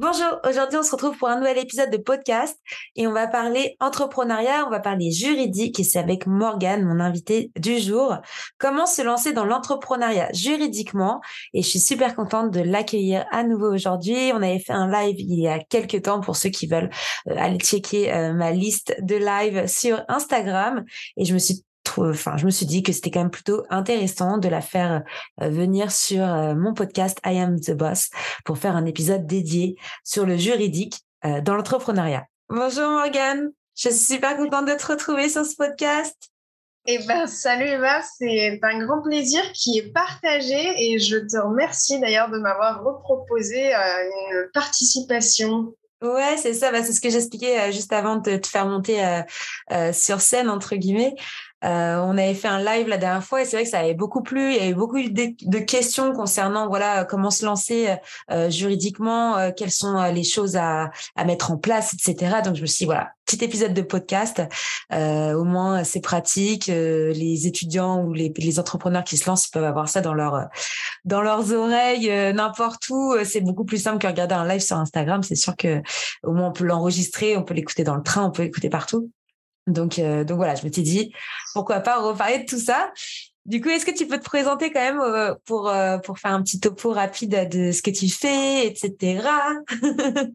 Bonjour, aujourd'hui on se retrouve pour un nouvel épisode de podcast et on va parler entrepreneuriat, on va parler juridique et c'est avec Morgane, mon invité du jour. Comment se lancer dans l'entrepreneuriat juridiquement et je suis super contente de l'accueillir à nouveau aujourd'hui. On avait fait un live il y a quelques temps pour ceux qui veulent euh, aller checker euh, ma liste de live sur Instagram et je me suis enfin, je me suis dit que c'était quand même plutôt intéressant de la faire euh, venir sur euh, mon podcast I Am the Boss pour faire un épisode dédié sur le juridique euh, dans l'entrepreneuriat. Bonjour Morgane, je suis super contente de te retrouver sur ce podcast. Eh ben, salut Eva, c'est un grand plaisir qui est partagé et je te remercie d'ailleurs de m'avoir reproposé une participation Ouais, c'est ça. Bah, c'est ce que j'expliquais juste avant de te faire monter sur scène, entre guillemets. Euh, on avait fait un live la dernière fois et c'est vrai que ça avait beaucoup plu. Il y avait beaucoup de, questions concernant voilà comment se lancer euh, juridiquement, euh, quelles sont les choses à, mettre en place, etc. Donc je me suis dit, voilà petit épisode de podcast. au moins c'est pratique. les étudiants ou les, entrepreneurs qui se lancent peuvent avoir ça dans leur dans leurs oreilles n'importe où. C'est beaucoup plus simple que regarder un live sur Instagram. C'est sûr que au moins on peut l'enregistrer, on peut l'écouter dans le train, on peut l'écouter partout. Donc, euh, donc voilà, je me suis dit, pourquoi pas reparler de tout ça. Du coup, est-ce que tu peux te présenter quand même euh, pour, euh, pour faire un petit topo rapide de ce que tu fais, etc.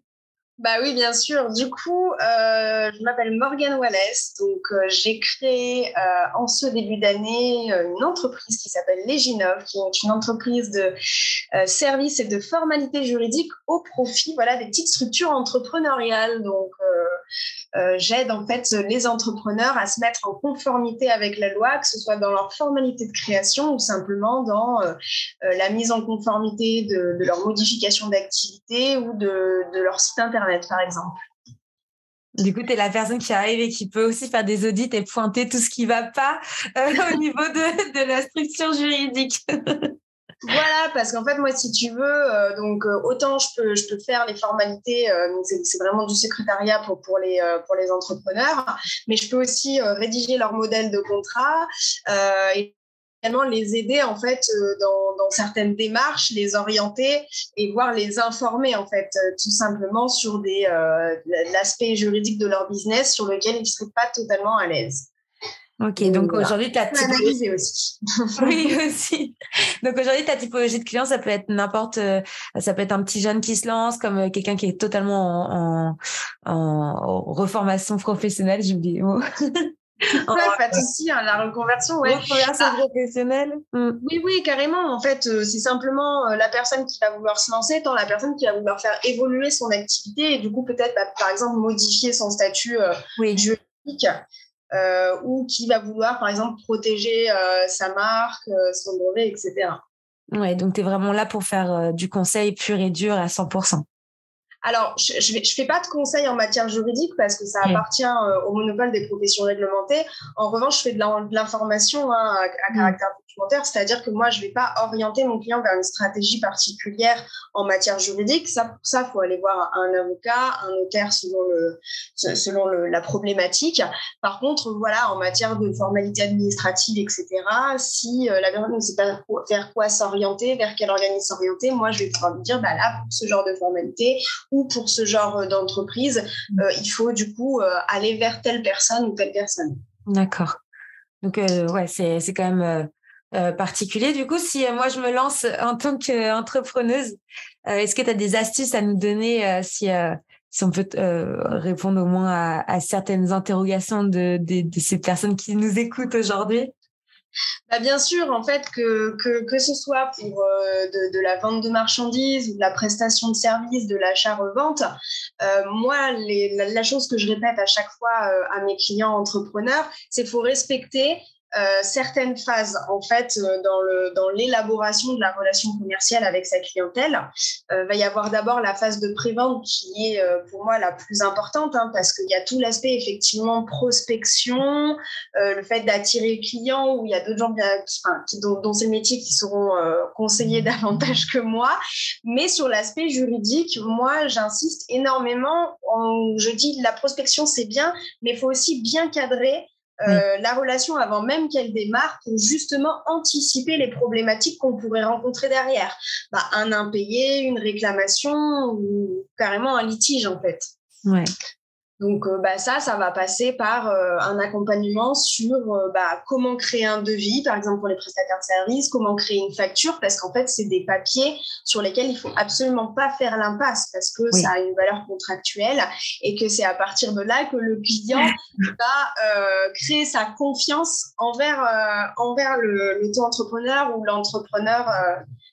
Bah oui, bien sûr. Du coup, je m'appelle Morgane Wallace. Donc, j'ai créé en ce début d'année une entreprise qui s'appelle Léginov, qui est une entreprise de services et de formalités juridiques au profit voilà, des petites structures entrepreneuriales. Donc, j'aide en fait les entrepreneurs à se mettre en conformité avec la loi, que ce soit dans leur formalité de création ou simplement dans la mise en conformité de, leur modification d'activité ou de, leur site internet par exemple. Du coup, tu es la personne qui arrive et qui peut aussi faire des audits et pointer tout ce qui ne va pas euh, au niveau de, la structure juridique. Voilà, parce qu'en fait, moi, si tu veux, euh, donc euh, autant je peux, faire les formalités, c'est vraiment du secrétariat pour, les, entrepreneurs, mais je peux aussi rédiger leur modèle de contrat et les aider en fait euh, dans, certaines démarches, les orienter et voir les informer en fait euh, tout simplement sur euh, l'aspect juridique de leur business sur lequel ils ne seraient pas totalement à l'aise. Ok, donc aujourd'hui, tu as typologie aussi. oui, aussi. Donc aujourd'hui, ta typologie de client, ça peut être n'importe, ça peut être un petit jeune qui se lance, comme quelqu'un qui est totalement en, en, reformation professionnelle, j'ai oublié le mot. Ouais, pas de souci, hein, la reconversion, ouais. Reconversion ah. professionnelle. Mm. Oui, oui, carrément. En fait, euh, c'est simplement euh, la personne qui va vouloir se lancer, tant la personne qui va vouloir faire évoluer son activité et du coup peut-être, bah, par exemple, modifier son statut euh, juridique. Ou qui va vouloir, par exemple, protéger sa marque, son brevet, etc. Ouais, donc tu es vraiment là pour faire du conseil pur et dur à 100%. Alors, je ne fais pas de conseils en matière juridique parce que ça appartient euh, au monopole des professions réglementées. En revanche, je fais de l'information hein, à, mm. caractère c'est-à-dire que moi, je ne vais pas orienter mon client vers une stratégie particulière en matière juridique. Ça, pour ça, il faut aller voir un avocat, un notaire selon, le, selon la problématique. Par contre, voilà, en matière de formalité administrative, etc., si euh, la personne ne sait pas vers quoi s'orienter, vers quel organisme s'orienter, moi, je vais pouvoir lui dire, bah, là, pour ce genre de formalité, ou pour ce genre d'entreprise, mm. euh, il faut du coup euh, aller vers telle personne ou telle personne. D'accord. Donc, euh, ouais, c'est, c'est quand même particulier. Du coup, si moi je me lance en tant qu'entrepreneuse, est-ce que tu as des astuces à nous donner si, si on peut répondre au moins à, certaines interrogations de, ces personnes qui nous écoutent aujourd'hui? Bah, bien sûr, en fait, que, que, que ce soit pour euh, de, la vente de marchandises ou de la prestation de services, de l'achat-revente, euh, moi, la, chose que je répète à chaque fois euh, à mes clients entrepreneurs, c'est qu'il faut respecter certaines phases en fait dans le dans l'élaboration de la relation commerciale avec sa clientèle. Il va y avoir d'abord la phase de prévente qui est pour moi la plus importante hein, parce qu'il y a tout l'aspect effectivement prospection, le fait d'attirer le client où il y a d'autres gens bien, qui, dont, c'est le métier qui seront conseillés davantage que moi. Mais sur l'aspect juridique, moi j'insiste énormément. je dis la prospection c'est bien, mais il faut aussi bien cadrer euh, la relation avant même qu'elle démarre pour justement anticiper les problématiques qu'on pourrait rencontrer derrière. Bah, un impayé, une réclamation ou carrément un litige en fait. Ouais. Donc euh, bah, ça, ça va passer par euh, un accompagnement sur euh, bah, comment créer un devis, par exemple pour les prestataires de services, comment créer une facture, parce qu'en fait, c'est des papiers sur lesquels il faut absolument pas faire l'impasse, parce que ça a une valeur contractuelle et que c'est à partir de là que le client va créer sa confiance envers, envers le, l'auto-entrepreneur ou l'entrepreneur.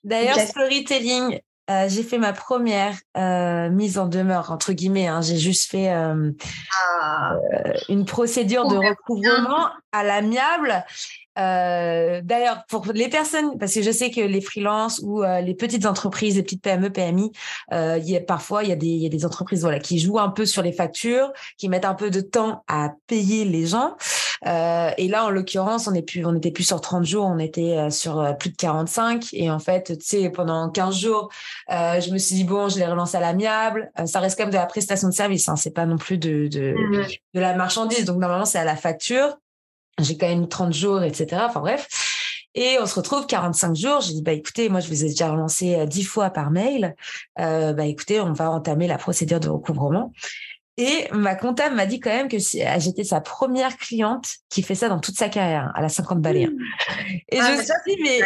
D'ailleurs, storytelling, euh, j'ai fait ma première euh, mise en demeure, entre guillemets. Hein. J'ai juste fait euh, ah. une procédure de recouvrement à l'amiable euh, D'ailleurs, pour les personnes, parce que je sais que les freelances ou euh, les petites entreprises, les petites PME, PMI, euh, y a, parfois il y, a des, y a des entreprises voilà qui jouent un peu sur les factures, qui mettent un peu de temps à payer les gens. Euh, et là, en l'occurrence, on est plus, on était plus sur 30 jours, on était euh, sur euh, plus de 45. Et en fait, tu sais, pendant 15 jours, je me suis dit bon, je les relance à l'amiable. ça reste quand même de la prestation de service, hein, c'est pas non plus de de, mmh de la marchandise. Donc normalement, c'est à la facture j'ai quand même mis 30 jours, etc. Enfin bref. Et on se retrouve 45 jours. J'ai dit, bah écoutez, moi je vous ai déjà relancé 10 euh, fois par mail. Euh, bah écoutez, on va entamer la procédure de recouvrement. Et ma comptable m'a dit quand même que ah, j'étais sa première cliente qui fait ça dans toute sa carrière, à la 50 balais. Et ah, je me suis dit, mais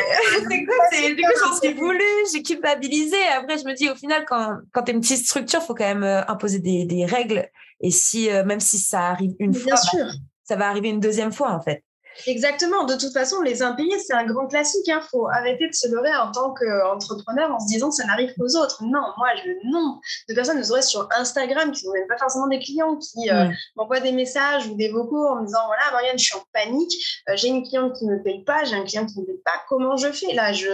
c'est quoi Du coup, j'en suis voulu, j'ai culpabilisé. Après, je me dis, au final, quand, quand tu es une petite structure, il faut quand même euh, imposer des, des règles. Et si, même si ça arrive une fois, bien sûr ça va arriver une deuxième fois en fait. Exactement. De toute façon, les impayés, c'est un grand classique. Il hein. faut arrêter de se leurrer en tant qu'entrepreneur en se disant que ça n'arrive qu'aux autres. Non, moi, je non. De personnes, vous aurez sur Instagram, qui ne sont même pas forcément des clients, qui euh, m'envoient des messages ou des vocaux en me disant Voilà, Marianne, je suis en panique. Euh, j'ai une cliente qui ne me paye pas. J'ai un client qui ne me paye pas. Comment je fais? Là, je,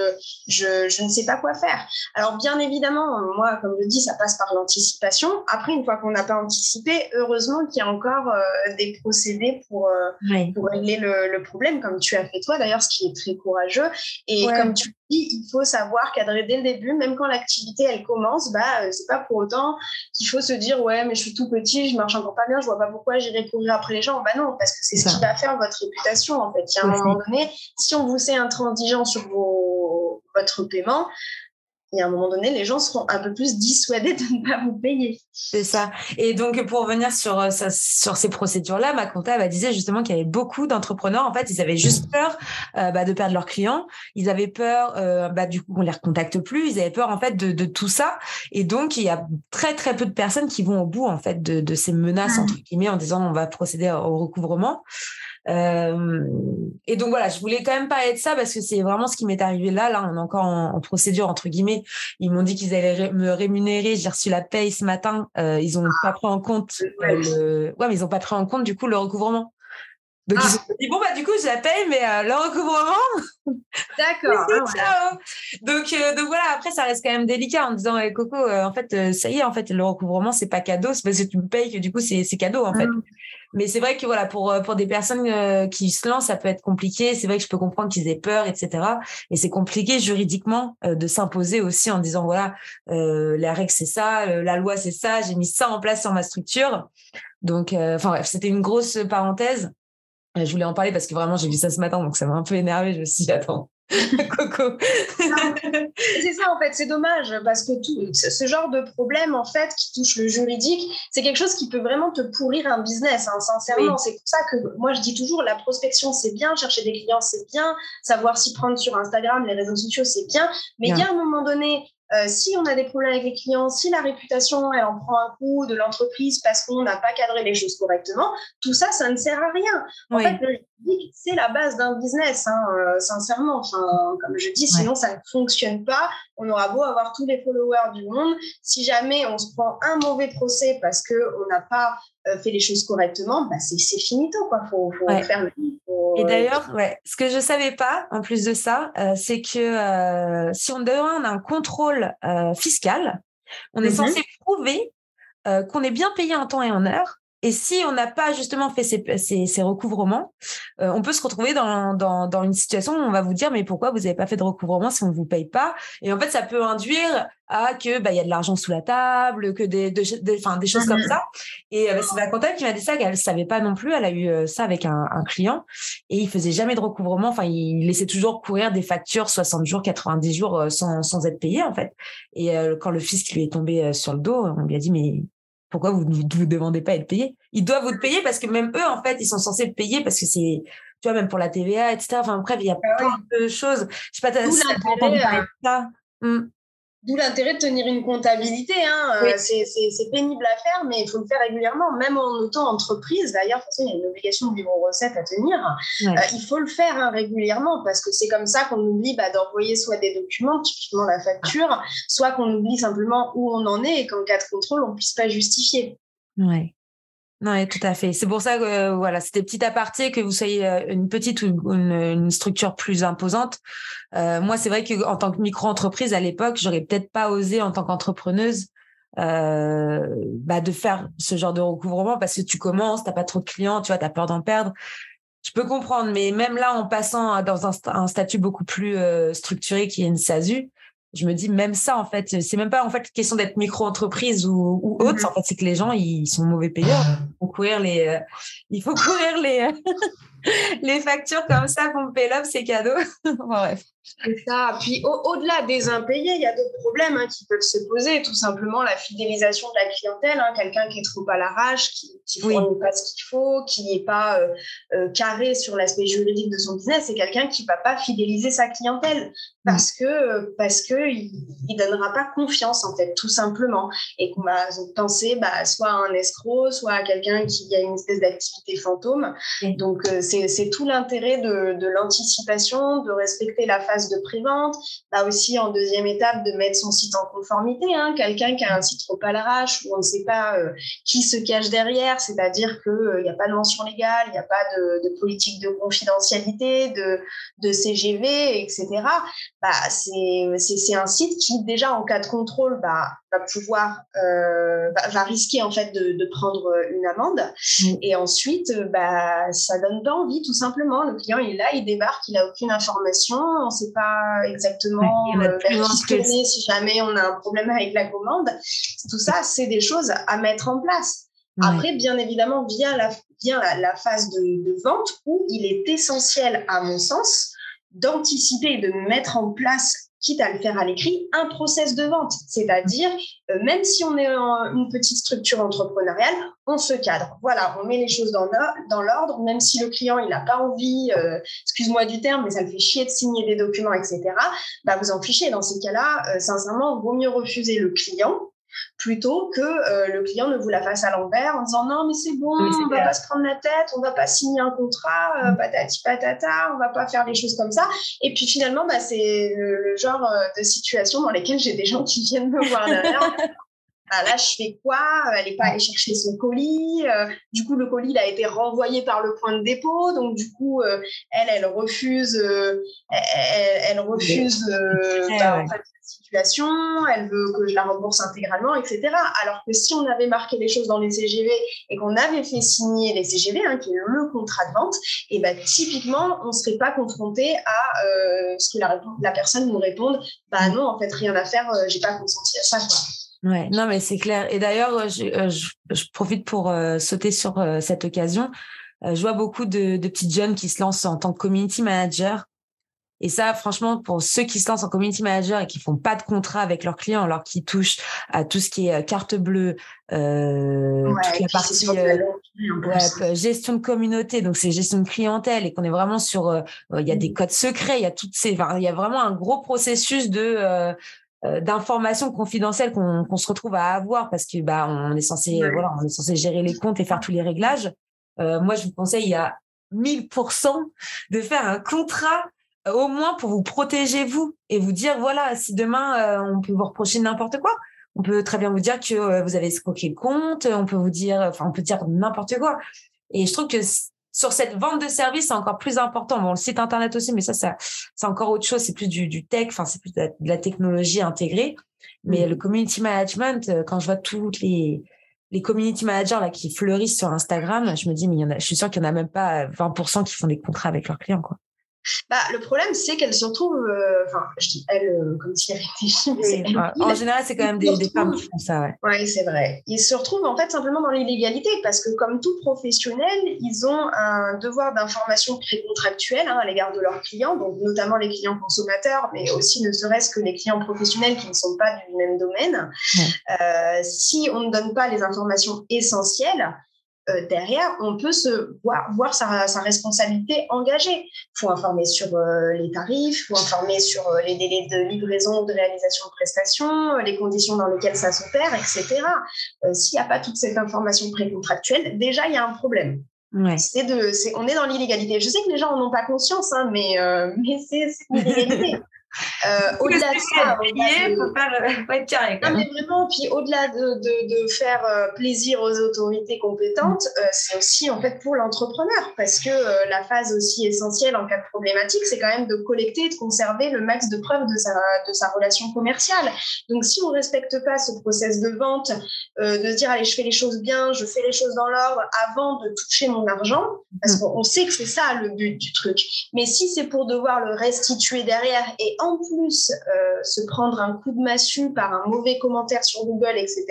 je, je ne sais pas quoi faire. Alors, bien évidemment, moi, comme je dis, ça passe par l'anticipation. Après, une fois qu'on n'a pas anticipé, heureusement qu'il y a encore euh, des procédés pour, pour régler le le problème, comme tu as fait toi d'ailleurs, ce qui est très courageux. Et comme tu dis, il faut savoir cadrer dès le début, même quand l'activité elle commence, bah euh, c'est pas pour autant qu'il faut se dire ouais mais je suis tout petit, je marche encore pas bien, je vois pas pourquoi j'irai courir après les gens. Bah non, parce que c'est ce qui va faire votre réputation en fait. Il y a un moment donné, si on vous sait intransigeant sur vos, votre paiement, et à un moment donné, les gens seront un peu plus dissuadés de ne pas vous payer. C'est ça. Et donc, pour revenir sur, euh, sur ces procédures-là, ma comptable disait justement qu'il y avait beaucoup d'entrepreneurs, en fait, ils avaient juste peur euh, bah, de perdre leurs clients. Ils avaient peur, euh, bah, du coup, qu'on les recontacte plus. Ils avaient peur, en fait, de, de, tout ça. Et donc, il y a très, très peu de personnes qui vont au bout, en fait, de, de ces menaces, entre guillemets, en disant on va procéder au recouvrement. Euh, et donc voilà, je voulais quand même parler de ça parce que c'est vraiment ce qui m'est arrivé là. Là, on est encore en, procédure entre guillemets. Ils m'ont dit qu'ils allaient me rémunérer. J'ai reçu la paye ce matin. Euh, ils ont pas pris en compte euh, le. Ouais, mais ils ont pas pris en compte du coup le recouvrement. Donc ils ah. ont dit bon bah du coup je la paye mais le recouvrement. D'accord. Ah ciao. Donc donc voilà après ça reste quand même délicat en disant eh, Coco en fait ça y est en fait le recouvrement c'est pas cadeau c'est parce que tu me payes que du coup c'est cadeau en fait. Mais c'est vrai que voilà, pour euh, pour des personnes euh, qui se lancent, ça peut être compliqué. C'est vrai que je peux comprendre qu'ils aient peur, etc. Et c'est compliqué juridiquement euh, de s'imposer aussi en disant voilà, euh, la règle c'est ça, la loi c'est ça, j'ai mis ça en place sur ma structure. Donc, enfin bref, c'était une grosse parenthèse. Je voulais en parler parce que vraiment j'ai vu ça ce matin, donc ça m'a un peu énervé. Je me suis dit attends, Coco. c'est ça en fait, c'est dommage parce que tout, ce genre de problème en fait qui touche le juridique, c'est quelque chose qui peut vraiment te pourrir un business, hein, sincèrement. C'est pour ça que moi je dis toujours la prospection c'est bien, chercher des clients c'est bien, savoir s'y prendre sur Instagram, les réseaux sociaux c'est bien, mais il y a un moment donné euh, si on a des problèmes avec les clients, si la réputation, elle en prend un coup de l'entreprise parce qu'on n'a pas cadré les choses correctement, tout ça, ça ne sert à rien. En fait, le c'est la base d'un business, hein, euh, sincèrement. Enfin, comme je dis, sinon ça ne fonctionne pas. On aura beau avoir tous les followers du monde. Si jamais on se prend un mauvais procès parce qu'on n'a pas euh, fait les choses correctement, bah c'est finito. Il faut, faire le Et d'ailleurs, ouais, ce que je ne savais pas, en plus de ça, c'est que si on demande un contrôle fiscal, on est mm-hmm. censé prouver qu'on est bien payé en temps et en heure et si on n'a pas justement fait ces, ces, recouvrements, euh, on peut se retrouver dans, dans, dans, une situation où on va vous dire mais pourquoi vous n'avez pas fait de recouvrement si on ne vous paye pas? Et en fait, ça peut induire à que bah il y a de l'argent sous la table, que des des, des choses comme mmh ça. Et euh, c'est ma comptable qui m'a dit ça qu'elle savait pas non plus. Elle a eu euh, ça avec un, un, client et il faisait jamais de recouvrement. Enfin, il laissait toujours courir des factures 60 jours, 90 jours sans, sans être payé en fait. Et quand le fisc lui est tombé sur le dos, on lui a dit mais pourquoi vous ne vous demandez pas à être payé? Ils doivent vous payer parce que même eux, en fait, ils sont censés payer parce que c'est, tu vois, même pour la TVA, etc. Enfin, bref, il y a ah plein de choses. Je sais pas, ça. D'où l'intérêt de tenir une comptabilité. Hein. Euh, c'est pénible à faire, mais il faut le faire régulièrement, même en auto-entreprise. D'ailleurs, de toute façon, il y a une obligation de livre recette à tenir. Euh, il faut le faire hein, régulièrement parce que c'est comme ça qu'on oublie bah, d'envoyer soit des documents, typiquement la facture, soit qu'on oublie simplement où on en est et qu'en cas de contrôle, on ne puisse pas justifier. Ouais. Oui, tout à fait. C'est pour ça que euh, voilà, c'était petit aparté que vous soyez euh, une petite ou une, structure plus imposante. Euh, moi, c'est vrai que en tant que micro-entreprise à l'époque, j'aurais peut-être pas osé en tant qu'entrepreneuse euh, bah, de faire ce genre de recouvrement parce que tu commences, t'as pas trop de clients, tu vois, t'as peur d'en perdre. Je peux comprendre, mais même là, en passant dans un, un statut beaucoup plus structuré qui est une SASU, je me dis même ça en fait c'est même pas en fait question d'être micro-entreprise ou, ou autre mm-hmm. en fait c'est que les gens ils sont mauvais payeurs il faut courir les euh, il faut courir les les factures comme ça pour me payer l'offre c'est cadeau bref c'est ça. Puis au-delà des impayés, il y a d'autres problèmes hein, qui peuvent se poser. Tout simplement la fidélisation de la clientèle. Hein. Quelqu'un qui est trop à l'arrache, qui ne fournit pas ce qu'il faut, qui n'est pas euh, euh, carré sur l'aspect juridique de son business, c'est quelqu'un qui ne va pas fidéliser sa clientèle parce que parce que il, donnera pas confiance en fait, tout simplement, et qu'on va penser bah, soit à un escroc, soit à quelqu'un qui a une espèce d'activité fantôme. Donc euh, c'est tout l'intérêt de, de l'anticipation, de respecter la de prévente, là aussi en deuxième étape de mettre son site en conformité. Hein. Quelqu'un qui a un site trop à l'arrache où on ne sait pas euh, qui se cache derrière, c'est-à-dire qu'il n'y euh, a pas de mention légale, il n'y a pas de, politique de confidentialité, de, de CGV, etc. Bah, c'est un site qui déjà en cas de contrôle bah, va pouvoir euh, va, risquer en fait de, de prendre une amende. Et ensuite bah ça donne pas envie tout simplement. Le client il est là il débarque il a aucune information on sait pas exactement euh, si jamais on a un problème avec la commande. Tout ça c'est des choses à mettre en place. Après bien évidemment via la vient la, phase de, de vente où il est essentiel à mon sens d'anticiper de mettre en place quitte à le faire à l'écrit, un process de vente. C'est-à-dire, euh, même si on est une petite structure entrepreneuriale, on se cadre. Voilà, on met les choses dans, dans l'ordre, même si le client il n'a pas envie, euh, excuse-moi du terme, mais ça le fait chier de signer des documents, etc. Bah, vous en fichez. Dans ces cas-là, euh, sincèrement, il vaut mieux refuser le client plutôt que euh, le client ne vous la fasse à l'envers en disant non mais c'est bon, on va pas se prendre la tête, on va pas signer un contrat, euh, mm. patati patata, on va pas faire des choses comme ça. Et puis finalement, bah, c'est le, genre euh, de situation dans lesquelles j'ai des gens qui viennent me voir derrière. Ah, là, je fais quoi? Elle n'est pas allée chercher son colis. du coup, le colis il a été renvoyé par le point de dépôt. Donc, du coup, elle, elle refuse, elle, refuse bah, situation, elle veut que je la rembourse intégralement, etc. Alors que si on avait marqué les choses dans les CGV et qu'on avait fait signer les CGV, hein, qui est le contrat de vente, et ben typiquement, on ne serait pas confronté à euh, ce que la, la, personne nous réponde, bah non, en fait, rien à faire, euh, j'ai pas consenti à ça. Quoi. Ouais, non, mais c'est clair. Et d'ailleurs, euh, je, je, profite pour sauter sur cette occasion. je vois beaucoup de, de petites jeunes qui se lancent en tant que community manager et ça, franchement, pour ceux qui se lancent en community manager et qui font pas de contrat avec leurs clients, alors qu'ils touchent à tout ce qui est euh, carte bleue, euh, toute la partie euh, gestion de communauté, donc c'est gestion de clientèle, et qu'on est vraiment sur, euh, il y a des mmh. codes secrets, il y a toutes ces, il y a vraiment un gros processus de d'informations confidentielles qu'on se retrouve à avoir parce que bah on est censé voilà on est censé gérer les comptes et faire tous les réglages. moi, je vous conseille, a 1000% de faire un contrat euh, au moins pour vous protéger vous et vous dire voilà si demain on peut vous reprocher n'importe quoi on peut très bien vous dire que vous avez escroqué le compte on peut vous dire enfin on peut dire n'importe quoi et je trouve que sur cette vente de services, c'est encore plus important. Bon, le site internet aussi, mais ça, ça c'est encore autre chose. C'est plus du, du tech, enfin, c'est plus de la, technologie intégrée. Mais mmh. le community management, euh, quand je vois toutes les, les community managers là qui fleurissent sur Instagram, je me dis, mais il y en a, je suis sûre qu'il n'y en a même pas 20% qui font des contrats avec leurs clients, quoi. Bah, le problème, c'est qu'elle se retrouve, euh, enfin, je dis elle euh, comme si elle réfléchit, En général, c'est quand même des, des, femmes qui font ça, ouais. Oui, c'est vrai. Ils se retrouvent en fait simplement dans l'illégalité parce que, comme tout professionnel, ils ont un devoir d'information précontractuel hein, à l'égard de leurs clients, donc notamment les clients consommateurs, mais aussi ne serait-ce que les clients professionnels qui ne sont pas du même domaine. Euh, si on ne donne pas les informations essentielles, euh, derrière, on peut se voir, voir sa, responsabilité engagée. Il faut informer sur euh, les tarifs, il faut informer sur euh, les délais de livraison de réalisation de prestations, les conditions dans lesquelles ça s'opère, etc. S'il n'y a pas toute cette information précontractuelle, déjà, il y a un problème. C'est de, on est dans l'illégalité. Je sais que les gens n'en ont pas conscience, hein, mais, mais c'est l'illégalité. Euh, au-delà de ça, il faut, faire, être carré. Non, mais vraiment, puis au-delà de, de, de, faire plaisir aux autorités compétentes, euh, c'est aussi en fait pour l'entrepreneur, parce que euh, la phase aussi essentielle en cas de problématique, c'est quand même de collecter, de conserver le max de preuves de sa, de sa relation commerciale. Donc, si on respecte pas ce process de vente, de se dire allez, je fais les choses bien, je fais les choses dans l'ordre avant de toucher mon argent, parce mm. qu'on sait que c'est ça le but du truc. Mais si c'est pour devoir le restituer derrière et en plus euh, se prendre un coup de massue par un mauvais commentaire sur Google, etc.,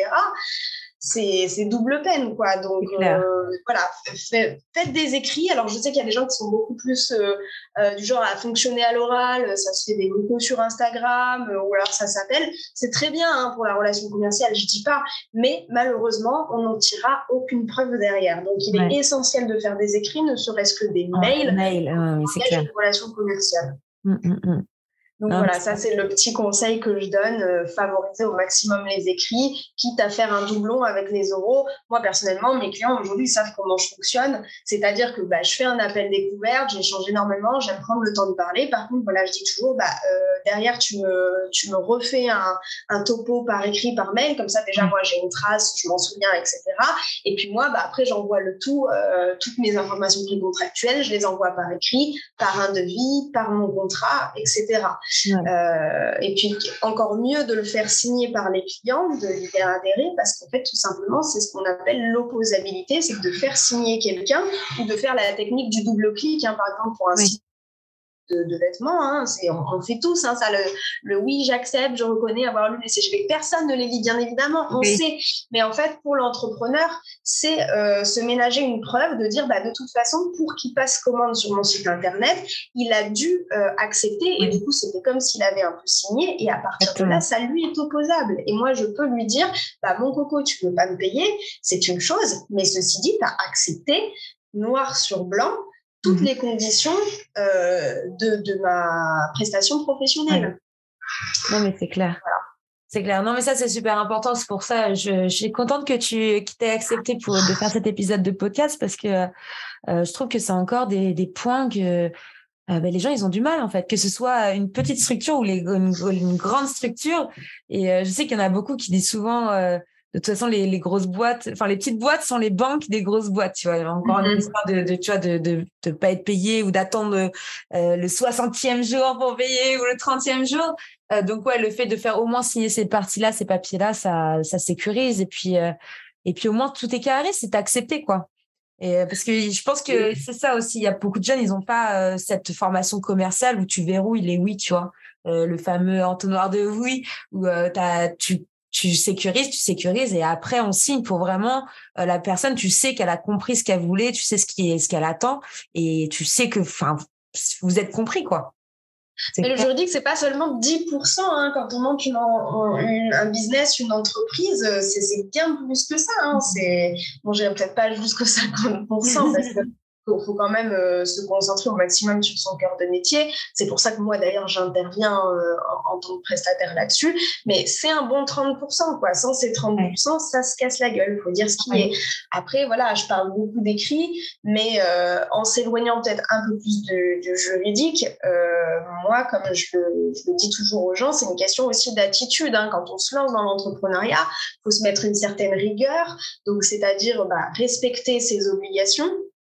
c'est double peine, quoi. Donc, euh, voilà, faites des écrits. Alors, je sais qu'il y a des gens qui sont beaucoup plus euh, du genre à fonctionner à l'oral, ça se fait des locaux sur Instagram, ou alors ça s'appelle. C'est très bien hein, pour la relation commerciale, je dis pas, mais malheureusement, on n'en tirera aucune preuve derrière. Donc, il est essentiel de faire des écrits, ne serait-ce que des mails, mail, c'est clair. une relation commerciale. Hum, hum, Donc voilà, ça c'est le petit conseil que je donne, euh, favoriser au maximum les écrits, quitte à faire un doublon avec les oraux. Moi personnellement, mes clients aujourd'hui savent comment je fonctionne, c'est-à-dire que bah, je fais un appel découverte, j'échange énormément, j'aime prendre le temps de parler. Par contre, voilà, je dis toujours, bah, euh, derrière tu me, tu me refais un, un, topo par écrit, par mail, comme ça déjà moi j'ai une trace, je m'en souviens, etc. Et puis moi, bah, après j'envoie le tout, euh, toutes mes informations contractuelles, je les envoie par écrit, par un devis, par mon contrat, etc. Euh, et puis encore mieux de le faire signer par les clients, de lui faire adhérer, parce qu'en fait, tout simplement, c'est ce qu'on appelle l'opposabilité, c'est de faire signer quelqu'un ou de faire la technique du double clic, hein, par exemple, pour un site de, vêtements. Hein. On, on, fait tous hein, ça. Le, oui, j'accepte, je reconnais avoir lu les CGV. Personne ne les lit, bien évidemment, on sait. Mais en fait, pour l'entrepreneur, c'est euh, se ménager une preuve de dire bah, de toute façon, pour qu'il passe commande sur mon site internet, il a dû euh, accepter. Et du coup, c'était comme s'il avait un peu signé. Et à partir de là, ça lui est opposable. Et moi, je peux lui dire bah, mon coco, tu ne peux pas me payer, c'est une chose. Mais ceci dit, tu as accepté noir sur blanc toutes mhm. les conditions euh, de, de, ma prestation professionnelle. Non, mais c'est clair. C'est clair. Non, mais ça, c'est super important. C'est pour ça, je, je suis contente que tu que aies accepté pour, de faire cet épisode de podcast parce que euh, je trouve que c'est encore des, des points que euh, ben, les gens, ils ont du mal, en fait, que ce soit une petite structure ou les, une, une grande structure. Et euh, je sais qu'il y en a beaucoup qui disent souvent de toute façon, les, les, grosses boîtes, enfin les petites boîtes sont les banques des grosses boîtes, tu vois. Encore une mm-hmm. histoire de, de, tu vois, de, de, de pas être payé ou d'attendre euh, le 60e jour pour payer ou le 30e jour. Euh, donc ouais, le fait de faire au moins signer ces parties-là, ces papiers-là, ça, ça sécurise. Et puis, euh, et puis au moins tout est carré, c'est accepté, quoi. Et euh, parce que je pense que c'est ça aussi. Il y a beaucoup de jeunes, ils n'ont pas cette formation commerciale où tu verrouilles les oui, tu vois. le fameux entonnoir de oui, où as, tu tu sécurises, tu sécurises et après on signe pour vraiment euh, la personne, tu sais qu'elle a compris ce qu'elle voulait, tu sais ce qui est ce qu'elle attend et tu sais que enfin vous êtes compris quoi. Mais le juridique, c'est pas seulement 10%. Hein, quand on monte un business, une entreprise, euh, c'est bien plus que ça. Hein, bon, j'ai peut-être pas jusqu'à 50% parce que il faut quand même euh, se concentrer au maximum sur son cœur de métier. C'est pour ça que moi, d'ailleurs, j'interviens euh, en, tant que prestataire là-dessus. Mais c'est un bon 30%, quoi. Sans ces 30%, ça se casse la gueule. Il faut dire ce qui est. Après, voilà, je parle beaucoup d'écrit, mais euh, en s'éloignant peut-être un peu plus du, juridique, moi, comme je le, dis toujours aux gens, c'est une question aussi d'attitude. Hein. Quand on se lance dans l'entrepreneuriat, il faut se mettre une certaine rigueur. Donc, c'est-à-dire bah, respecter ses obligations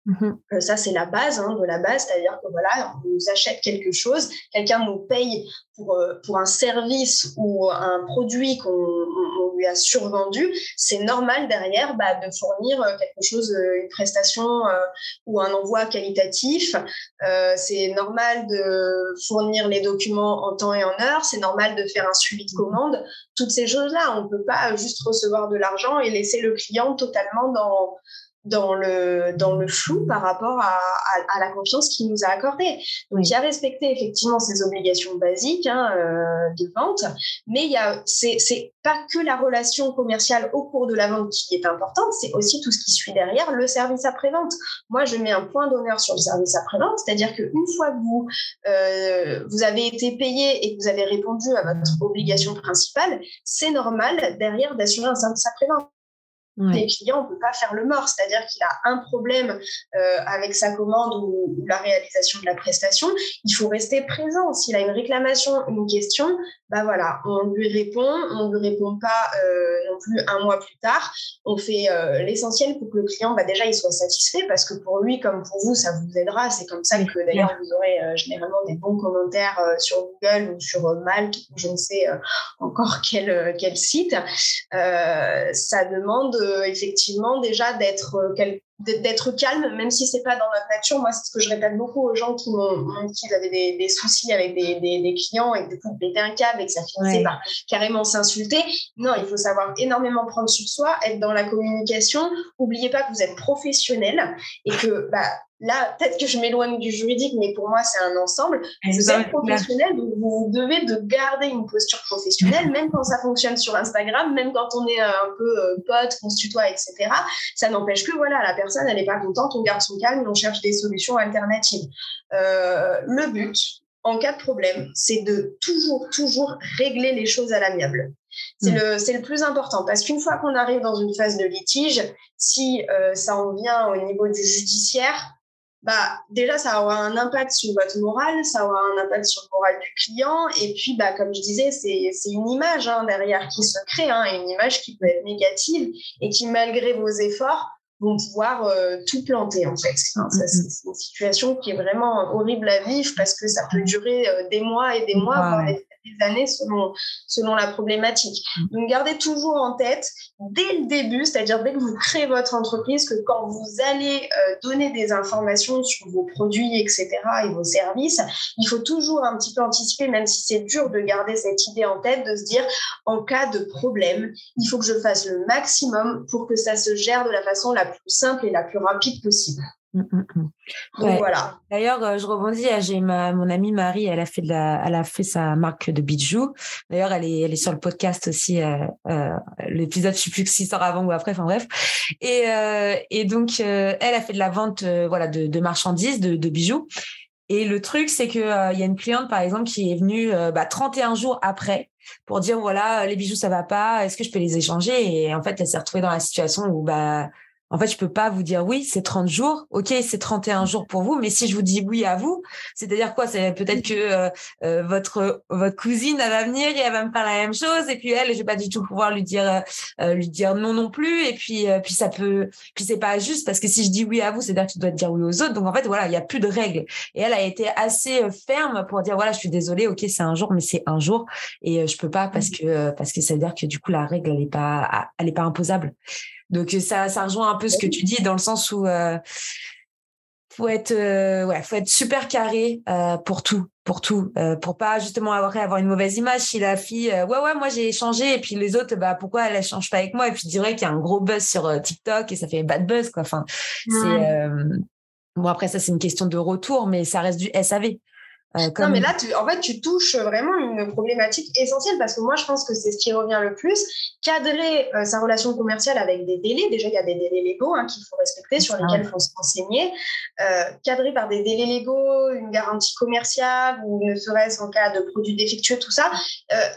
Mmh euh, ça, c'est la base hein, de la base, c'est-à-dire que voilà, on nous achète quelque chose, quelqu'un nous paye pour, euh, pour un service ou un produit qu'on lui a survendu, c'est normal derrière bah, de fournir euh, quelque chose, une prestation ou un envoi qualitatif. c'est normal de fournir les documents en temps et en heure, c'est normal de faire un suivi de commande. Toutes ces choses-là, on ne peut pas juste recevoir de l'argent et laisser le client totalement dans dans le, dans le flou par rapport à, à, la confiance qu'il nous a accordée. Donc, il y a respecté effectivement ses obligations basiques hein, euh, de vente, mais il y a, c'est, c'est pas que la relation commerciale au cours de la vente qui est importante, c'est aussi tout ce qui suit derrière, le service après-vente. Moi, je mets un point d'honneur sur le service après-vente, c'est-à-dire qu'une fois que vous, euh, vous avez été payé et que vous avez répondu à votre obligation principale, c'est normal derrière d'assurer un service après-vente les clients, on ne peut pas faire le mort, c'est-à-dire qu'il a un problème euh, avec sa commande ou, la réalisation de la prestation, il faut rester présent. S'il a une réclamation, une question, bah voilà, on lui répond, on ne lui répond pas euh, non plus un mois plus tard. On fait euh, l'essentiel pour que le client, bah déjà, il soit satisfait parce que pour lui comme pour vous, ça vous aidera. C'est comme ça que d'ailleurs vous aurez généralement des bons commentaires sur Google ou sur Malte, je ne sais encore quel quel site. ça demande effectivement déjà d'être euh, d'être calme, même si c'est pas dans notre nature. Moi, c'est ce que je répète beaucoup aux gens qui m'ont dit qu'ils avaient des, soucis avec des, des, clients et que du coup, péter un câble et que ça finissait par carrément s'insulter. Non, il faut savoir énormément prendre sur soi, être dans la communication. N'oubliez pas que vous êtes professionnel et que bah, là, peut-être que je m'éloigne du juridique, mais pour moi, c'est un ensemble. Vous êtes professionnel, donc vous devez de garder une posture professionnelle, même quand ça fonctionne sur Instagram, même quand on est euh, un peu euh, pote, on se tutoie, etc. Ça n'empêche que, voilà, la personne, elle n'est pas contente, on garde son calme et on cherche des solutions alternatives. Euh, le but, en cas de problème, c'est de toujours, toujours régler les choses à l'amiable. C'est mm. le, le, plus important parce qu'une fois qu'on arrive dans une phase de litige, si ça en vient au niveau du judiciaire, bah, déjà, ça aura un impact sur votre morale, ça aura un impact sur le moral du client. Et puis, bah, comme je disais, c'est une image hein, derrière qui se crée, hein, une image qui peut être négative et qui, malgré vos efforts, vont pouvoir euh, tout planter en fait. Mm-hmm. c'est une situation qui est vraiment horrible à vivre parce que ça peut durer euh, des mois et des mois, des années selon, selon la problématique. Mm. Donc, gardez toujours en tête dès le début, c'est-à-dire dès que vous créez votre entreprise, que quand vous allez euh, donner des informations sur vos produits, etc., et vos services, il faut toujours un petit peu anticiper, même si c'est dur de garder cette idée en tête, de se dire, en cas de problème, il faut que je fasse le maximum pour que ça se gère de la façon la plus simple et la plus rapide possible. Mm. voilà. D'ailleurs, euh, je rebondis. Euh, j'ai ma, mon amie Marie, elle a fait de la, elle a fait sa marque de bijoux. D'ailleurs, elle est, elle est sur le podcast aussi. Euh, l'épisode, je sais plus si sort avant ou après. Enfin bref. Et, et donc, elle a fait de la vente, voilà, de, de marchandises, de, de, bijoux. Et le truc, c'est que il y a une cliente, par exemple, qui est venue bah, 31 jours après pour dire voilà, les bijoux ça va pas. Est-ce que je peux les échanger? Et en fait, elle s'est retrouvée dans la situation où bah en fait, je peux pas vous dire oui, c'est 30 jours. OK, c'est 31 jours pour vous, mais si je vous dis oui à vous, c'est-à-dire quoi? C'est peut-être que euh, euh, votre votre cousine elle va venir et elle va me faire la même chose et puis elle, je vais pas du tout pouvoir lui dire euh, lui dire non non plus et puis puis ça peut puis c'est pas juste parce que si je dis oui à vous, c'est-à-dire que tu dois dire oui aux autres. Donc en fait, voilà, il y a plus de règles. Et elle a été assez ferme pour dire voilà, je suis désolée, OK, c'est un jour mais c'est un jour et je peux pas parce mmh. que parce que ça veut dire que du coup la règle elle est pas elle est pas imposable. Donc ça, ça rejoint un peu ce que tu dis dans le sens où euh, faut être euh, ouais, faut être super carré euh, pour tout, pour tout, euh, pour pas justement avoir avoir une mauvaise image. Si la fille, euh, ouais ouais, moi j'ai échangé et puis les autres, bah pourquoi elle échange pas avec moi? Et puis je dirais qu'il y a un gros buzz sur TikTok et ça fait bad buzz quoi. Enfin, c'est bon après ça c'est une question de retour, mais ça reste du SAV. Euh, non, mais là, tu, en fait, tu touches vraiment une problématique essentielle parce que moi, je pense que c'est ce qui revient le plus. Cadrer euh, sa relation commerciale avec des délais, déjà, il y a des délais légaux hein, qu'il faut respecter, sur lesquels il faut se renseigner. Euh, cadrer par des délais légaux, une garantie commerciale ou ne serait-ce en cas de produit défectueux, tout ça,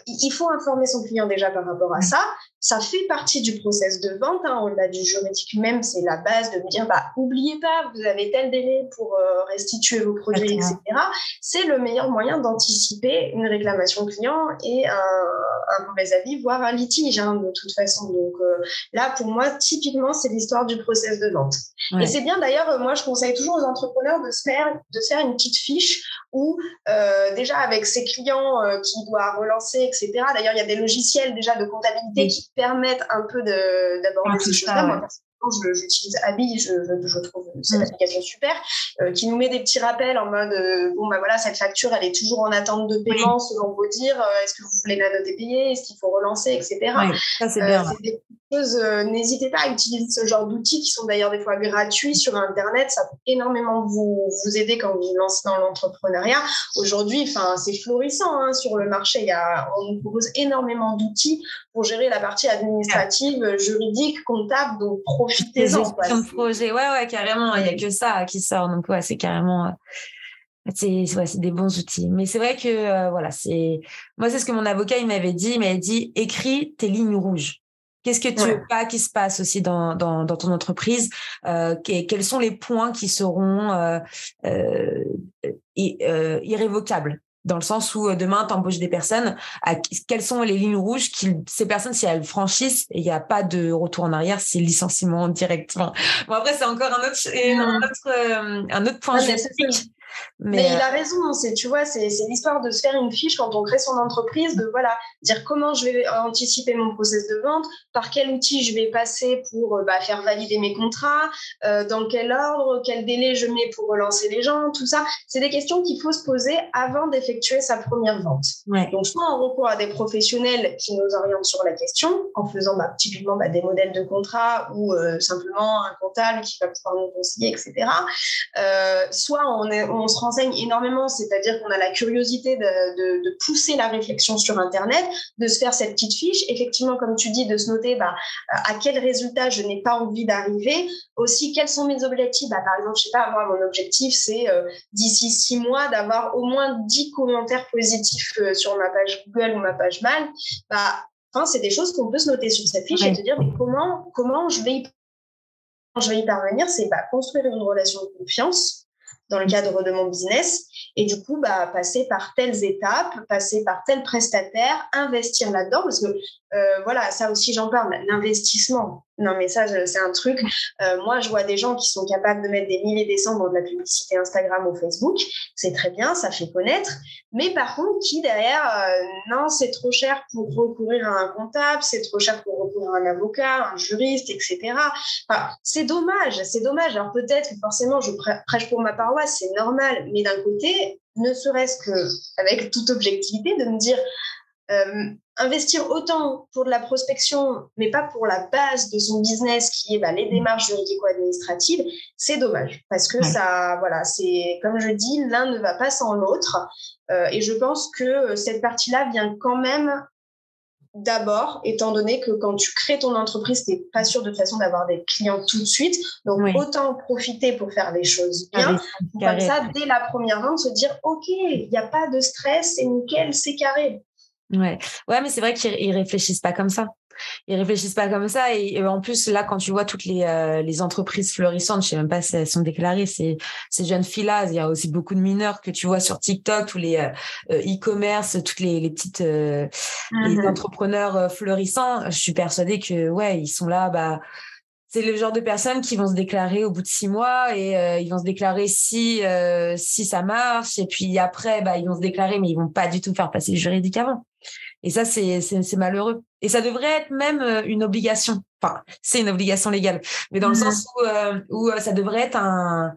il faut informer son client déjà par rapport à ça. Ça fait partie du process de vente, hein, au-delà du juridique même, c'est la base de me dire, bah, oubliez pas, vous avez tel délai pour euh, restituer vos produits, etc. C'est le meilleur moyen d'anticiper une réclamation client et un, un, mauvais avis, voire un litige, hein, de toute façon. Donc euh, là, pour moi, typiquement, c'est l'histoire du process de vente. Et c'est bien, d'ailleurs, euh, moi, je conseille toujours aux entrepreneurs de se faire, de faire une petite fiche où, déjà, avec ses clients qui doit relancer, etc. D'ailleurs, il y a des logiciels déjà de comptabilité qui permettre un peu d'aborder ces choses-là. j'utilise Abi, je, je, trouve cette mm. application super, euh, qui nous met des petits rappels en mode euh, bon, bah voilà, cette facture, elle est toujours en attente de paiement selon vos dires. Euh, est-ce que vous voulez la noter payée Est-ce qu'il faut relancer, etc. ça, c'est bien. Euh, n'hésitez pas à utiliser ce genre d'outils qui sont d'ailleurs des fois gratuits sur Internet. Ça peut énormément vous, vous aider quand vous vous lancez dans l'entrepreneuriat. Aujourd'hui, enfin, c'est florissant hein, sur le marché. Y a, on nous propose énormément d'outils pour gérer la partie administrative, juridique, comptable. Donc, profitez-en. Gestion projet, ouais, ouais, carrément. Il n'y a que ça qui sort. Donc, ouais, c'est carrément. Euh, c'est ouais, des bons outils. Mais c'est vrai que, euh, voilà, c'est. Moi, c'est ce que mon avocat, il m'avait dit. Il m'avait dit écris tes lignes rouges. Qu'est-ce que tu veux pas qui se passe aussi dans, dans, dans ton entreprise euh, Quels sont les points qui seront euh, euh, euh, irrévocables? Dans le sens où demain tu embauches des personnes, à, quelles sont les lignes rouges qui ces personnes si elles franchissent il n'y a pas de retour en arrière, c'est licenciement direct. bon après c'est encore un autre un autre, un autre point mais, il a euh, raison, c'est tu vois, c'est l'histoire de se faire une fiche quand on crée son entreprise, de voilà, dire comment je vais anticiper mon process de vente, par quel outil je vais passer pour euh, bah, faire valider mes contrats, euh, dans quel ordre, quel délai je mets pour relancer les gens, tout ça. C'est des questions qu'il faut se poser avant d'effectuer sa première vente. Donc soit on recourt à des professionnels qui nous orientent sur la question, en faisant bah, typiquement bah, des modèles de contrat ou simplement un comptable qui va pouvoir nous conseiller, etc. soit on est on se renseigne énormément, c'est-à-dire qu'on a la curiosité de, de, pousser la réflexion sur Internet, de se faire cette petite fiche. Effectivement, comme tu dis, de se noter bah, à quel résultat je n'ai pas envie d'arriver. Aussi, quels sont mes objectifs? Bah, Par exemple, je sais pas, moi, mon objectif, c'est euh, d'ici six mois d'avoir au moins 10 commentaires positifs euh, sur ma page Google ou ma page Mail. Bah, enfin, c'est des choses qu'on peut se noter sur cette fiche et te dire mais comment, comment je vais y je vais y parvenir, c'est bah, construire une relation de confiance dans le cadre de mon business. Et du coup, bah, passer par telles étapes, passer par tel prestataire, investir là-dedans, parce que euh, voilà, ça aussi j'en parle, l'investissement. Non, mais ça, c'est un truc. Euh, moi, je vois des gens qui sont capables de mettre des milliers des dans de la publicité Instagram ou Facebook. C'est très bien, ça fait connaître. Mais par contre, qui derrière, euh, non, c'est trop cher pour recourir à un comptable, c'est trop cher pour recourir à un avocat, un juriste, etc. C'est dommage, c'est dommage. Alors peut-être que forcément, je prêche pour ma paroisse, c'est normal. Mais d'un côté, ne serait-ce que avec toute objectivité, de me dire euh, investir autant pour de la prospection, mais pas pour la base de son business qui est bah, les démarches juridico-administratives, c'est dommage parce que ça, voilà, c'est comme je dis, l'un ne va pas sans l'autre. Euh, et je pense que cette partie-là vient quand même d'abord, étant donné que quand tu crées ton entreprise, tu n'es pas sûr de toute façon d'avoir des clients tout de suite. Donc, autant profiter pour faire les choses bien. comme ça, dès la première vente, se dire, OK, il n'y a pas de stress, c'est nickel, c'est carré. Ouais, ouais mais c'est vrai qu'ils réfléchissent pas comme ça. Ils réfléchissent pas comme ça. Et, en plus, là, quand tu vois toutes les, euh, les entreprises florissantes, je sais même pas si elles sont déclarées, ces, ces jeunes filles-là, il y a aussi beaucoup de mineurs que tu vois sur TikTok, tous les euh, euh, e-commerce, toutes les, les petites les mmh entrepreneurs florissants. Je suis persuadée que, ouais, ils sont là, bah, c'est le genre de personnes qui vont se déclarer au bout de six mois et ils vont se déclarer si si ça marche et puis après bah ils vont se déclarer mais ils vont pas du tout faire passer le juridique avant. Et ça c'est c'est malheureux Et ça devrait être même une obligation. Enfin, c'est une obligation légale, mais dans le mmh. sens où, où ça devrait être un,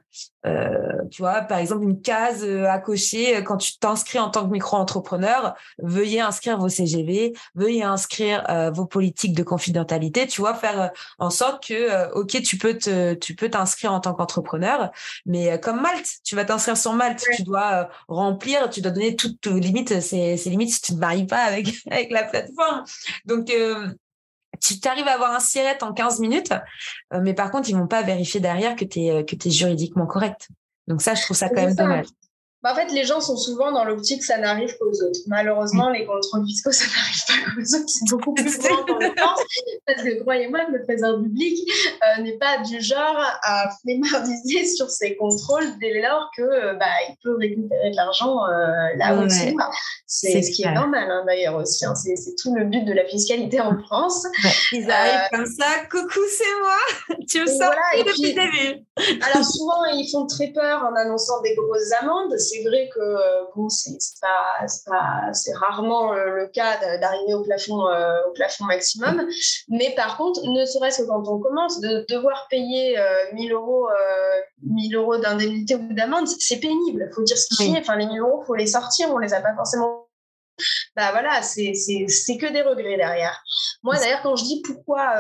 tu vois, par exemple, une case à cocher quand tu t'inscris en tant que micro-entrepreneur. Veuillez inscrire vos CGV, veuillez inscrire vos politiques de confidentialité. Tu vois, faire en sorte que, ok, tu peux te, tu peux t'inscrire en tant qu'entrepreneur, mais comme Malte, tu vas t'inscrire sur Malte, tu dois remplir, tu dois donner toutes limites. C'est limites si tu ne maries pas avec avec la plateforme. Donc tu arrives à avoir un siret en 15 minutes, euh, mais par contre, ils vont pas vérifier derrière que tu es, euh, que es juridiquement correct. Donc ça, je trouve ça quand même dommage. Bah, en fait, les gens sont souvent dans l'optique que ça n'arrive qu'aux autres. Malheureusement, les contrôles fiscaux, ça n'arrive pas qu'aux autres. C'est beaucoup plus grand qu'on le pense. Parce que croyez-moi le président public euh, n'est pas du genre à flémardiser sur ses contrôles dès lors que euh, bah, il peut récupérer de l'argent euh, là où il C'est ce qui est normal hein, d'ailleurs aussi. Hein. C'est tout le but de la fiscalité en France. Ils arrivent comme ça, coucou, c'est moi. tu me sors depuis le début. alors souvent, ils font très peur en annonçant des grosses amendes c'est vrai que euh, bon, c'est c'est rarement euh, le cas d'arriver au plafond euh, au plafond maximum, mais par contre, ne serait-ce que quand on commence de devoir payer 1000 euros 1000 euros d'indemnité ou d'amende, c'est pénible. Faut dire ce qui est. Enfin, les 1000 euros, faut les sortir. On les a pas forcément bah voilà, c'est que des regrets derrière. Moi, d'ailleurs, quand je dis pourquoi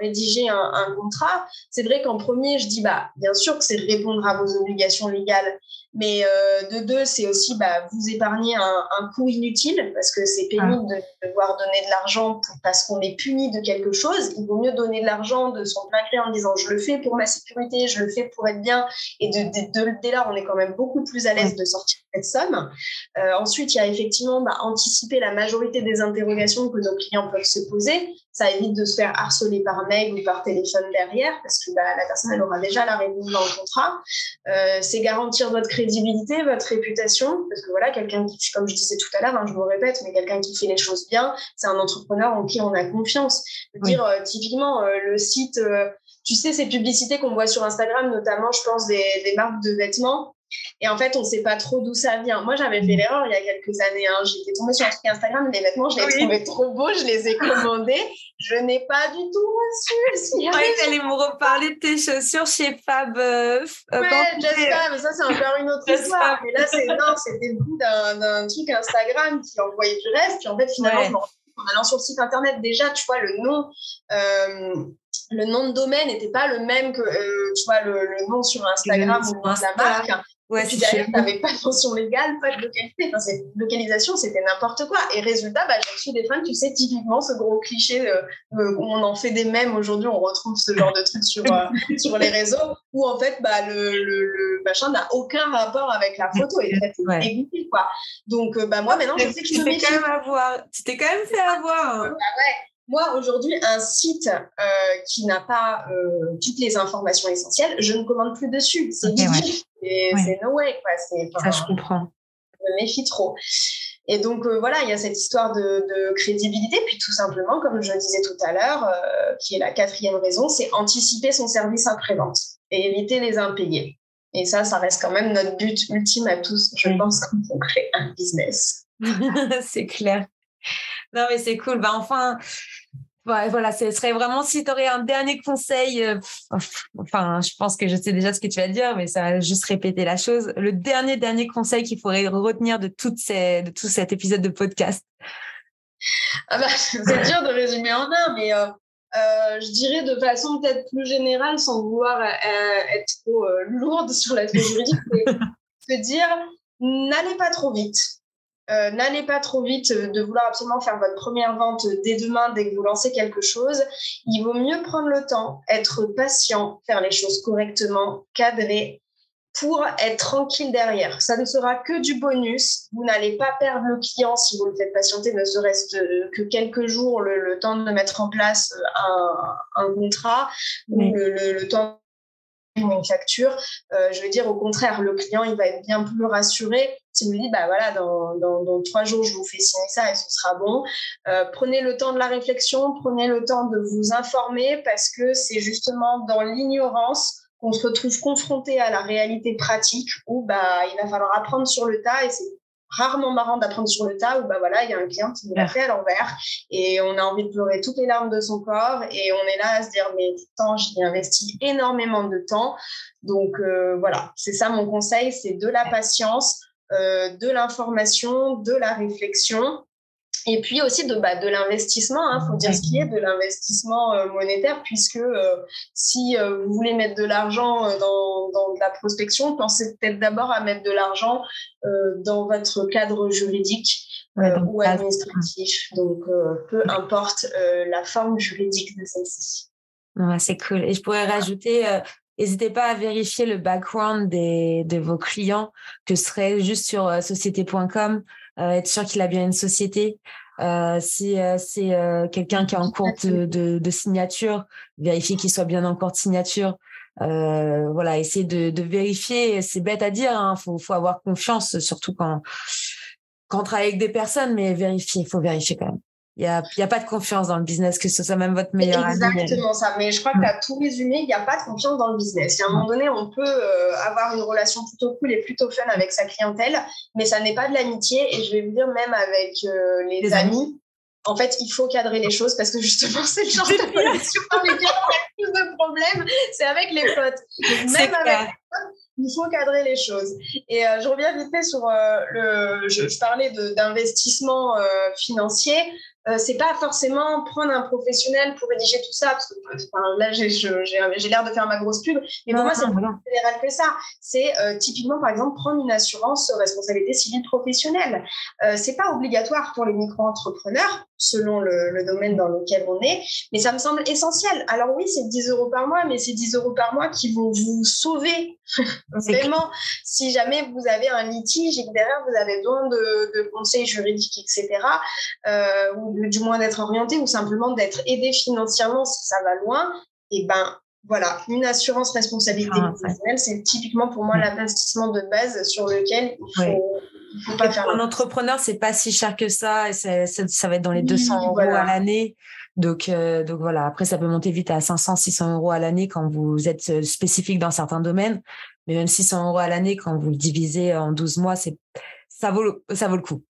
rédiger un, un contrat, c'est vrai qu'en premier, je dis, bah, bien sûr que c'est répondre à vos obligations légales mais euh, de deux, c'est aussi bah, vous épargner un, un, coût inutile parce que c'est pénible de devoir donner de l'argent parce qu'on est puni de quelque chose. Il vaut mieux donner de l'argent de son plein gré en disant je le fais pour ma sécurité, je le fais pour être bien. Et de, dès là, on est quand même beaucoup plus à l'aise de sortir cette somme. Euh, ensuite, il y a effectivement bah, anticiper la majorité des interrogations que nos clients peuvent se poser. Ça évite de se faire harceler par mail ou par téléphone derrière parce que bah, la personne elle aura déjà la réponse dans le contrat. Euh, c'est garantir votre crédibilité, votre réputation, parce que voilà, quelqu'un qui, comme je disais tout à l'heure, hein, je me répète, mais quelqu'un qui fait les choses bien, c'est un entrepreneur en qui on a confiance. Dire euh, typiquement euh, le site, tu sais, ces publicités qu'on voit sur Instagram, notamment, je pense des, des marques de vêtements. Et en fait, on ne sait pas trop d'où ça vient. Moi, j'avais fait l'erreur il y a quelques années. Hein. J'étais tombée sur un truc Instagram, les vêtements, je les oui. trouvais trop beaux, je les ai commandés. Je n'ai pas du tout reçu. Oui, tu allais me reparler de tes chaussures chez Fab. Euh, ouais, Just Fab, ça, c'est encore une autre histoire. Mais là, c'est, non, c'était le bout d'un, truc Instagram qui envoyait du reste. Puis en fait, finalement, je me en allant sur le site internet, déjà, tu vois, le nom. Euh, le nom de domaine n'était pas le même que euh, tu vois le, le, nom sur Instagram ou la marque. Ouais, tu n'avais pas de mention légale, pas de localité. Enfin, localisation, c'était n'importe quoi. Et résultat, bah, j'ai reçu des fans, tu sais, typiquement ce gros cliché, euh, euh, on en fait des mèmes aujourd'hui, on retrouve ce genre de trucs sur, euh, sur les réseaux, où en fait, bah, le, le, le machin n'a aucun rapport avec la photo et très ouais. quoi. Donc, bah, moi, maintenant, je sais que je me méfie. quand même avoir. Tu t'es quand même fait avoir. Hein. Bah, ouais. Moi, aujourd'hui, un site euh, qui n'a pas euh, toutes les informations essentielles, je ne commande plus dessus. C'est okay, ouais. C'est no way. Quoi. Ça, je comprends. Je me méfie trop. Et donc, euh, voilà, il y a cette histoire de, de, crédibilité. Puis, tout simplement, comme je le disais tout à l'heure, euh, qui est la quatrième raison, c'est anticiper son service après-vente et éviter les impayés. Et ça, ça reste quand même notre but ultime à tous, je pense, quand on crée un business. c'est clair. Non, mais c'est cool. Bah, enfin, voilà, ce serait vraiment si tu aurais un dernier conseil. Euh, enfin, je pense que je sais déjà ce que tu vas dire, mais ça va juste répéter la chose. Le dernier, dernier conseil qu'il faudrait retenir de, toutes ces, de tout cet épisode de podcast. Ah bah, c'est dur de résumer en un, mais euh, euh, je dirais de façon peut-être plus générale, sans vouloir être trop lourde sur l'aspect juridique, c'est de dire n'allez pas trop vite. Euh, n'allez pas trop vite euh, de vouloir absolument faire votre première vente dès demain, dès que vous lancez quelque chose. Il vaut mieux prendre le temps, être patient, faire les choses correctement, cadrer pour être tranquille derrière. Ça ne sera que du bonus. Vous n'allez pas perdre le client si vous le faites patienter, ne serait-ce que quelques jours, le, temps de mettre en place un, un contrat, ou le, le temps une facture, euh, je veux dire au contraire, le client il va être bien plus rassuré si vous dites bah voilà dans, dans, trois jours je vous fais signer ça et ce sera bon. Euh, prenez le temps de la réflexion, prenez le temps de vous informer parce que c'est justement dans l'ignorance qu'on se retrouve confronté à la réalité pratique où bah il va falloir apprendre sur le tas et c'est rarement marrant d'apprendre sur le tas où bah voilà, il y a un client qui nous l'a fait à l'envers et on a envie de pleurer toutes les larmes de son corps et on est là à se dire mais temps, j'y investi énormément de temps. Donc euh, voilà, c'est ça mon conseil, c'est de la patience, de l'information, de la réflexion et puis aussi de, bah, de l'investissement, il hein, faut dire ce qui est, de l'investissement euh, monétaire, puisque euh, si euh, vous voulez mettre de l'argent dans, dans, de la prospection, pensez peut-être d'abord à mettre de l'argent dans votre cadre juridique ou administratif. Donc, peu importe la forme juridique de celle-ci. Ouais, c'est cool. Et je pourrais rajouter, N'hésitez pas à vérifier le background des, de vos clients, que ce serait juste sur société.com, euh, être sûr qu'il a bien une société. Euh, si euh, c'est quelqu'un qui est en cours de, de, signature, vérifier qu'il soit bien en cours de signature. voilà, essayer de, de vérifier. C'est bête à dire, il hein, faut, faut avoir confiance, surtout quand, quand on travaille avec des personnes, mais vérifier, il faut vérifier quand même. Il n'y a, y a pas de confiance dans le business, que ce soit même votre meilleur Exactement ami. Exactement ça. Mais je crois que tu as tout résumé. Il n'y a pas de confiance dans le business. À un moment donné, on peut euh, avoir une relation plutôt cool et plutôt fun avec sa clientèle, mais ça n'est pas de l'amitié. Et je vais vous dire, même avec euh, les, amis, en fait, il faut cadrer les choses parce que justement, c'est le genre de relation avec qui plus de problèmes, c'est avec les potes. même avec les potes, il faut cadrer les choses. Et euh, je reviens vite fait sur le. Je, je parlais d'investissement financier. Euh, c'est pas forcément prendre un professionnel pour rédiger tout ça, parce que là j'ai l'air de faire ma grosse pub, mais pour moi c'est plus général que ça. C'est euh, typiquement par exemple prendre une assurance responsabilité civile professionnelle. Euh, c'est pas obligatoire pour les micro-entrepreneurs selon le, le, domaine dans lequel on est, mais ça me semble essentiel. Alors oui, c'est 10 euros par mois, mais c'est 10 euros par mois qui vont vous sauver vraiment si jamais vous avez un litige et que derrière vous avez besoin de, de conseils juridiques, etc. Euh, du moins d'être orienté ou simplement d'être aidé financièrement si ça va loin, et ben voilà, une assurance responsabilité ah, professionnelle, c'est typiquement pour moi l'investissement de base sur lequel il faut, faut pas faire. Un entrepreneur, c'est pas si cher que ça, et ça, ça, va être dans les 200 euros à l'année. Donc, euh, donc voilà, après, ça peut monter vite à 500, 600 euros à l'année quand vous êtes euh, spécifique dans certains domaines. Mais même 600 euros à l'année, quand vous le divisez en 12 mois, c'est, ça vaut, ça vaut le coup.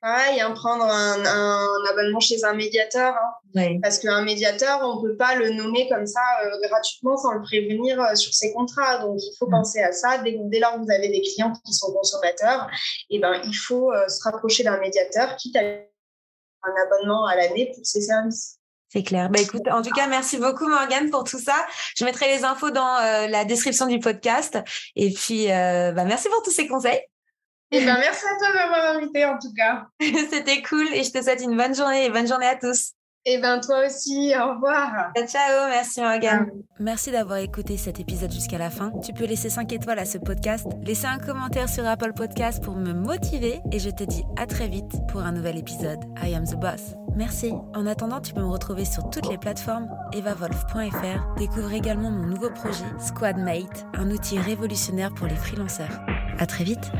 Pareil, hein, prendre un, un, abonnement chez un médiateur. Hein. Parce qu'un médiateur, on ne peut pas le nommer comme ça euh, gratuitement sans le prévenir euh, sur ses contrats. Donc, il faut mm. penser à ça. Dès, dès, lors que vous avez des clients qui sont consommateurs, eh ben, il faut euh, se rapprocher d'un médiateur, quitte à un abonnement à l'année pour ses services. C'est clair. Bah, écoute, en tout cas, merci beaucoup Morgane pour tout ça. Je mettrai les infos dans la description du podcast. Et puis, bah, merci pour tous ces conseils. Eh ben, merci à toi de m'avoir invité en tout cas. C'était cool et je te souhaite une bonne journée et bonne journée à tous. Et eh ben toi aussi, au revoir. Ciao, merci Morgane. Merci d'avoir écouté cet épisode jusqu'à la fin. Tu peux laisser 5 étoiles à ce podcast, laisser un commentaire sur Apple Podcast pour me motiver et je te dis à très vite pour un nouvel épisode. I am the boss. Merci. En attendant, tu peux me retrouver sur toutes les plateformes evavolf.fr. Découvre également mon nouveau projet Squadmate, un outil révolutionnaire pour les freelanceurs. À très vite.